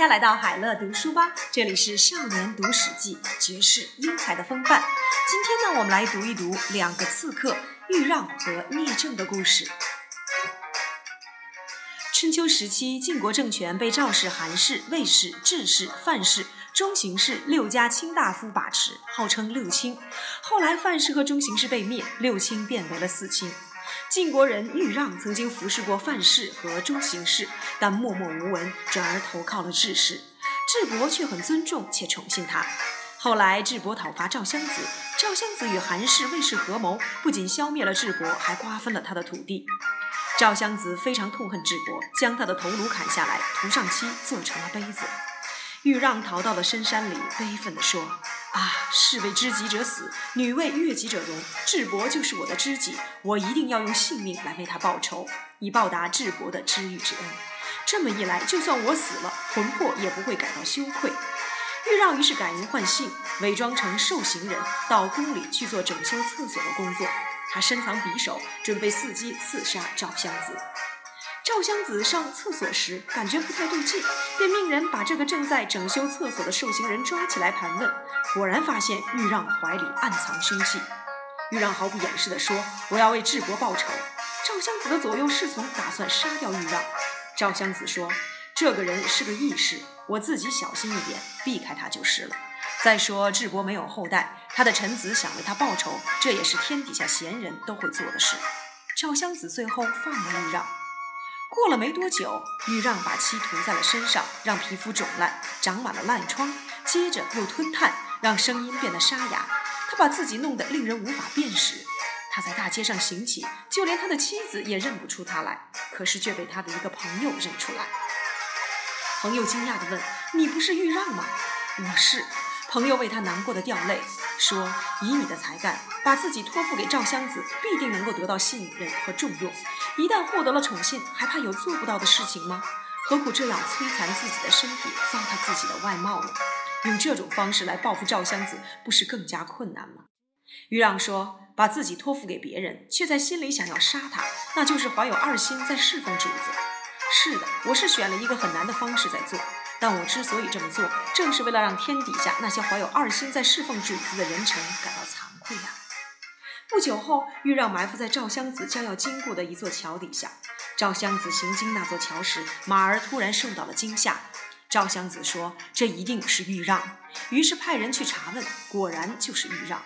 家来到海乐读书吧，这里是少年读史记，绝世英才的风范。今天呢，我们来读一读两个刺客豫让和聂政的故事。春秋时期，晋国政权被赵氏、韩氏、魏氏、智氏、范氏、中行氏六家卿大夫把持，号称六卿。后来，范氏和中行氏被灭，六卿变为了四卿。晋国人豫让曾经服侍过范氏和中行氏，但默默无闻，转而投靠了智氏。智伯却很尊重且宠幸他。后来，智伯讨伐赵襄子，赵襄子与韩氏、魏氏合谋，不仅消灭了智伯，还瓜分了他的土地。赵襄子非常痛恨智伯，将他的头颅砍下来，涂上漆，做成了杯子。豫让逃到了深山里，悲愤地说：“啊，士为知己者死，女为悦己者容。智伯就是我的知己，我一定要用性命来为他报仇，以报答智伯的知遇之恩。这么一来，就算我死了，魂魄也不会感到羞愧。”豫让于是改名换姓，伪装成受刑人，到宫里去做整修厕所的工作。他深藏匕首，准备伺机刺杀赵襄子。赵襄子上厕所时感觉不太对劲，便命人把这个正在整修厕所的受刑人抓起来盘问。果然发现豫让怀里暗藏凶器。豫让毫不掩饰地说：“我要为智伯报仇。”赵襄子的左右侍从打算杀掉豫让。赵襄子说：“这个人是个义士，我自己小心一点，避开他就是了。再说智伯没有后代，他的臣子想为他报仇，这也是天底下贤人都会做的事。”赵襄子最后放了豫让。过了没多久，豫让把漆涂在了身上，让皮肤肿烂，长满了烂疮。接着又吞炭，让声音变得沙哑。他把自己弄得令人无法辨识。他在大街上行乞，就连他的妻子也认不出他来，可是却被他的一个朋友认出来。朋友惊讶地问：“你不是豫让吗？”“我是。”朋友为他难过的掉泪，说：“以你的才干，把自己托付给赵襄子，必定能够得到信任和重用。一旦获得了宠信，还怕有做不到的事情吗？何苦这样摧残自己的身体，糟蹋自己的外貌呢？用这种方式来报复赵襄子，不是更加困难吗？”于让说：“把自己托付给别人，却在心里想要杀他，那就是怀有二心，在侍奉主子。是的，我是选了一个很难的方式在做。”但我之所以这么做，正是为了让天底下那些怀有二心在侍奉主子的人臣感到惭愧呀。不久后，豫让埋伏在赵襄子将要经过的一座桥底下。赵襄子行经那座桥时，马儿突然受到了惊吓。赵襄子说：“这一定是豫让。”于是派人去查问，果然就是豫让。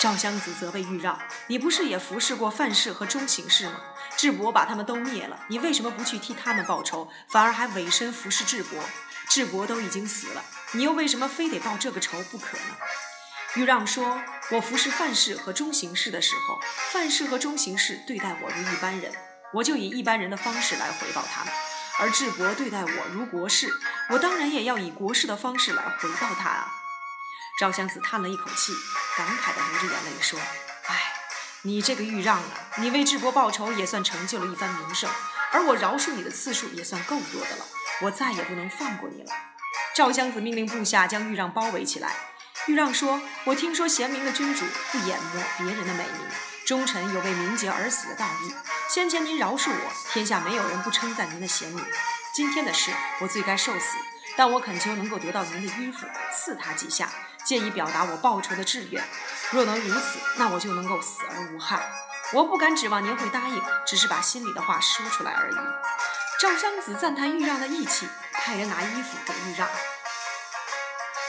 赵襄子责备豫让：“你不是也服侍过范氏和中行氏吗？智伯把他们都灭了，你为什么不去替他们报仇，反而还委身服侍智伯？”智伯都已经死了，你又为什么非得报这个仇不可呢？豫让说：“我服侍范氏和中行氏的时候，范氏和中行氏对待我如一般人，我就以一般人的方式来回报他们；而智伯对待我如国士，我当然也要以国士的方式来回报他啊。”赵襄子叹了一口气，感慨地流着眼泪说：“唉，你这个豫让啊，你为智伯报仇也算成就了一番名声，而我饶恕你的次数也算够多的了。”我再也不能放过你了。赵襄子命令部下将豫让包围起来。豫让说：“我听说贤明的君主不掩没别人的美名，忠臣有为名节而死的道义。先前您饶恕我，天下没有人不称赞您的贤明。今天的事，我罪该受死，但我恳求能够得到您的衣服，赐他几下，借以表达我报仇的志愿。若能如此，那我就能够死而无憾。我不敢指望您会答应，只是把心里的话说出来而已。”赵襄子赞叹豫让的义气，派人拿衣服给豫让。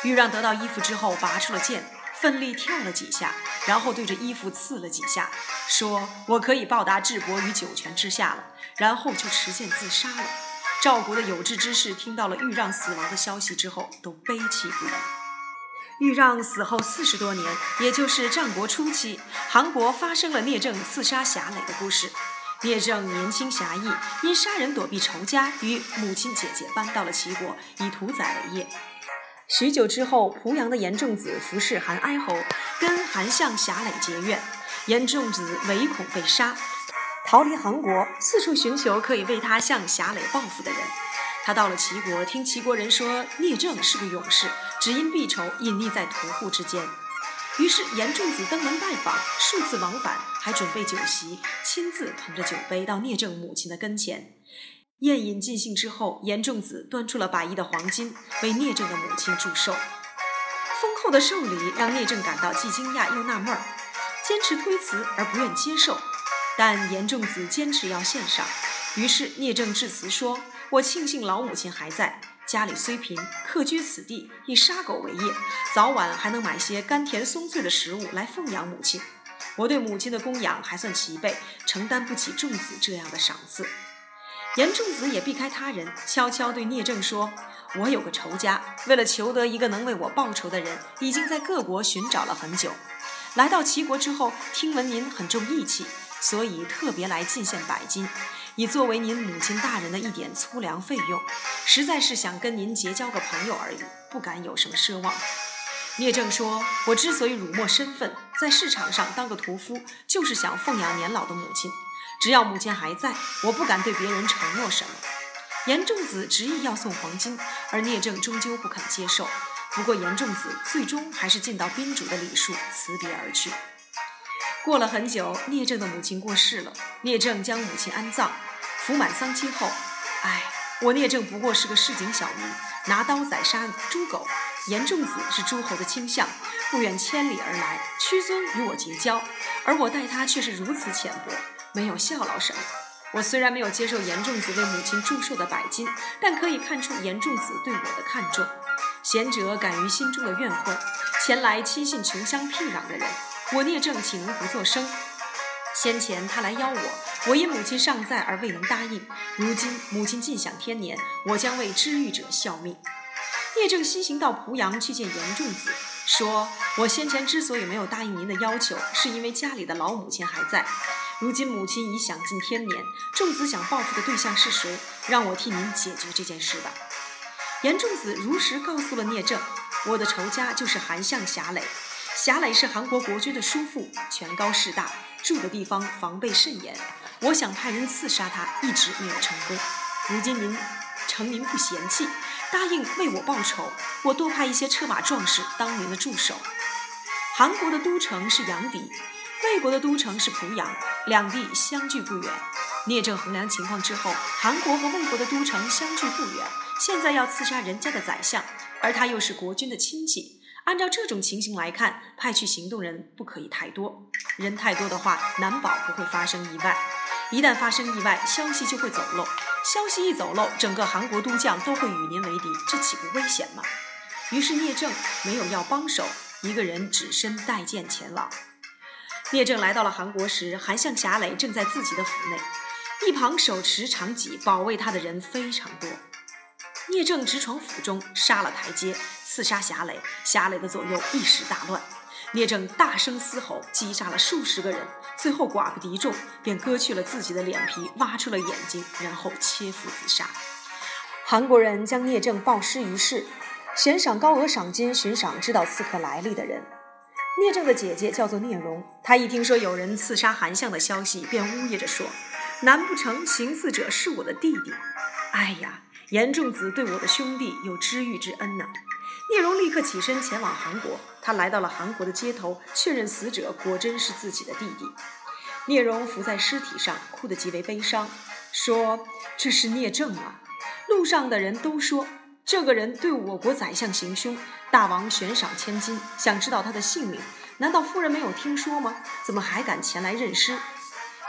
豫让得到衣服之后，拔出了剑，奋力跳了几下，然后对着衣服刺了几下，说：“我可以报答智伯于九泉之下了。”然后就持剑自杀了。赵国的有志之士听到了豫让死亡的消息之后，都悲戚不已。豫让死后四十多年，也就是战国初期，韩国发生了聂政刺杀侠垒的故事。聂政年轻侠义，因杀人躲避仇家，与母亲姐姐搬到了齐国，以屠宰为业。许久之后，濮阳的严仲子服侍韩哀侯，跟韩相侠磊结怨。严仲子唯恐被杀，逃离韩国，四处寻求可以为他向侠磊报复的人。他到了齐国，听齐国人说聂政是个勇士，只因避仇，隐匿在屠户之间。于是严仲子登门拜访，数次往返，还准备酒席，亲自捧着酒杯到聂政母亲的跟前。宴饮尽兴之后，严仲子端出了百亿的黄金，为聂政的母亲祝寿。丰厚的寿礼让聂政感到既惊讶又纳闷儿，坚持推辞而不愿接受。但严仲子坚持要献上，于是聂政致辞说：“我庆幸老母亲还在，家里虽贫，客居此地，以杀狗为业，早晚还能买些甘甜松脆的食物来奉养母亲。我对母亲的供养还算齐备，承担不起仲子这样的赏赐。”严仲子也避开他人，悄悄对聂政说：“我有个仇家，为了求得一个能为我报仇的人，已经在各国寻找了很久。来到齐国之后，听闻您很重义气。”所以特别来进献百金，以作为您母亲大人的一点粗粮费用，实在是想跟您结交个朋友而已，不敢有什么奢望。聂政说：“我之所以辱没身份，在市场上当个屠夫，就是想奉养年老的母亲。只要母亲还在，我不敢对别人承诺什么。”严仲子执意要送黄金，而聂政终究不肯接受。不过严仲子最终还是尽到宾主的礼数，辞别而去。过了很久，聂政的母亲过世了。聂政将母亲安葬，服满丧期后，唉，我聂政不过是个市井小民，拿刀宰杀猪狗。严仲子是诸侯的卿相，不远千里而来，屈尊与我结交，而我待他却是如此浅薄，没有效劳什么。我虽然没有接受严仲子为母亲祝寿的百金，但可以看出严仲子对我的看重。贤者敢于心中的怨恨，前来亲信穷乡僻壤的人。我聂政岂能不作声？先前他来邀我，我因母亲尚在而未能答应。如今母亲尽享天年，我将为知遇者效命。聂政西行到濮阳去见严仲子，说：“我先前之所以没有答应您的要求，是因为家里的老母亲还在。如今母亲已享尽天年，仲子想报复的对象是谁？让我替您解决这件事吧。”严仲子如实告诉了聂政：“我的仇家就是韩相侠垒。”侠垒是韩国国君的叔父，权高势大，住的地方防备甚严。我想派人刺杀他，一直没有成功。如今您承您不嫌弃，答应为我报仇，我多派一些车马壮士当您的助手。韩国的都城是阳翟，魏国的都城是濮阳，两地相距不远。聂政衡量情况之后，韩国和魏国的都城相距不远，现在要刺杀人家的宰相，而他又是国君的亲戚。按照这种情形来看，派去行动人不可以太多，人太多的话，难保不会发生意外。一旦发生意外，消息就会走漏。消息一走漏，整个韩国都将都会与您为敌，这岂不危险吗？于是聂政没有要帮手，一个人只身带剑前往。聂政来到了韩国时，韩相侠垒正在自己的府内，一旁手持长戟保卫他的人非常多。聂政直闯府中，杀了台阶。刺杀侠垒，侠垒的左右一时大乱。聂政大声嘶吼，击杀了数十个人，最后寡不敌众，便割去了自己的脸皮，挖出了眼睛，然后切腹自杀。韩国人将聂政暴尸于市，悬赏高额赏金寻赏知道刺客来历的人。聂政的姐姐叫做聂荣，她一听说有人刺杀韩相的消息，便呜咽着说：“难不成行刺者是我的弟弟？哎呀，严仲子对我的兄弟有知遇之恩呢。”聂荣立刻起身前往韩国。他来到了韩国的街头，确认死者果真是自己的弟弟。聂荣伏在尸体上，哭得极为悲伤，说：“这是聂政啊！路上的人都说，这个人对我国宰相行凶，大王悬赏千金，想知道他的姓名。难道夫人没有听说吗？怎么还敢前来认尸？”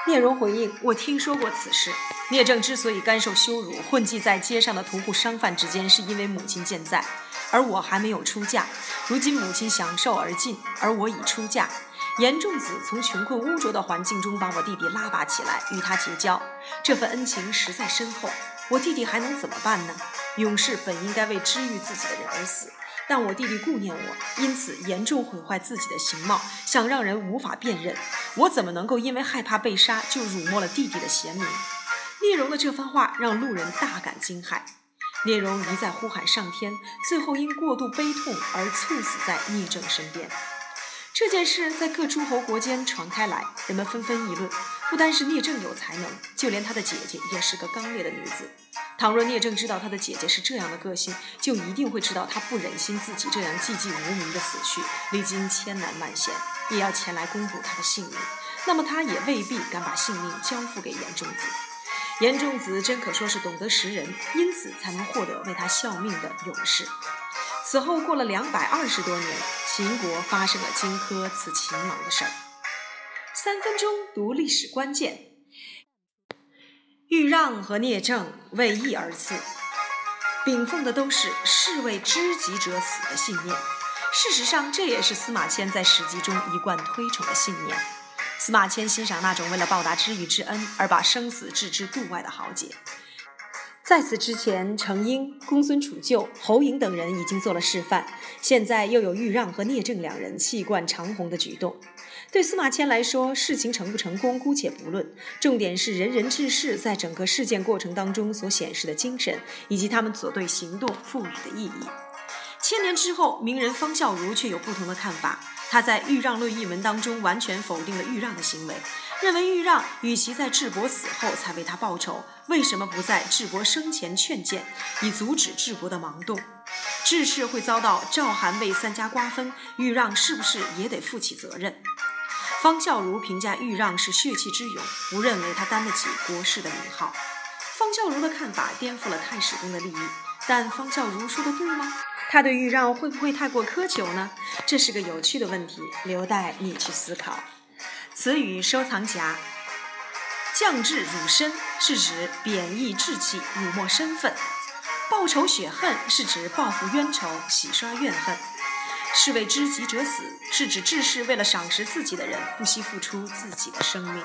聂荣回应：“我听说过此事。聂政之所以甘受羞辱，混迹在街上的屠户商贩之间，是因为母亲健在。”而我还没有出嫁，如今母亲享受而尽，而我已出嫁。严仲子从穷困污浊的环境中把我弟弟拉拔起来，与他结交，这份恩情实在深厚。我弟弟还能怎么办呢？勇士本应该为治愈自己的人而死，但我弟弟顾念我，因此严重毁坏自己的形貌，想让人无法辨认。我怎么能够因为害怕被杀就辱没了弟弟的贤名？聂荣的这番话让路人大感惊骇。聂荣一再呼喊上天，最后因过度悲痛而猝死在聂政身边。这件事在各诸侯国间传开来，人们纷纷议论。不单是聂政有才能，就连他的姐姐也是个刚烈的女子。倘若聂政知道他的姐姐是这样的个性，就一定会知道他不忍心自己这样寂寂无名的死去，历经千难万险，也要前来公布他的姓名。那么他也未必敢把性命交付给严仲子。严仲子真可说是懂得识人，因此才能获得为他效命的勇士。此后过了两百二十多年，秦国发生了荆轲刺秦王的事儿。三分钟读历史关键：豫让和聂政为义而刺，秉奉的都是士为知己者死的信念。事实上，这也是司马迁在史记中一贯推崇的信念。司马迁欣赏那种为了报答知遇之恩而把生死置之度外的豪杰。在此之前，程婴、公孙杵臼、侯嬴等人已经做了示范，现在又有豫让和聂政两人气贯长虹的举动。对司马迁来说，事情成不成功姑且不论，重点是仁人志士在整个事件过程当中所显示的精神，以及他们所对行动赋予的意义。千年之后，名人方孝孺却有不同的看法。他在《豫让论》一文当中完全否定了豫让的行为，认为豫让与其在智伯死后才为他报仇，为什么不在智伯生前劝谏，以阻止智伯的盲动？智士会遭到赵、韩、魏三家瓜分，豫让是不是也得负起责任？方孝孺评价豫让是血气之勇，不认为他担得起国士的名号。方孝孺的看法颠覆了太史公的利益，但方孝孺说的对吗？他对豫让会不会太过苛求呢？这是个有趣的问题，留待你去思考。词语收藏夹：降智辱身是指贬义志气、辱没身份；报仇雪恨是指报复冤仇、洗刷怨恨；是为知己者死是指志士为了赏识自己的人，不惜付出自己的生命。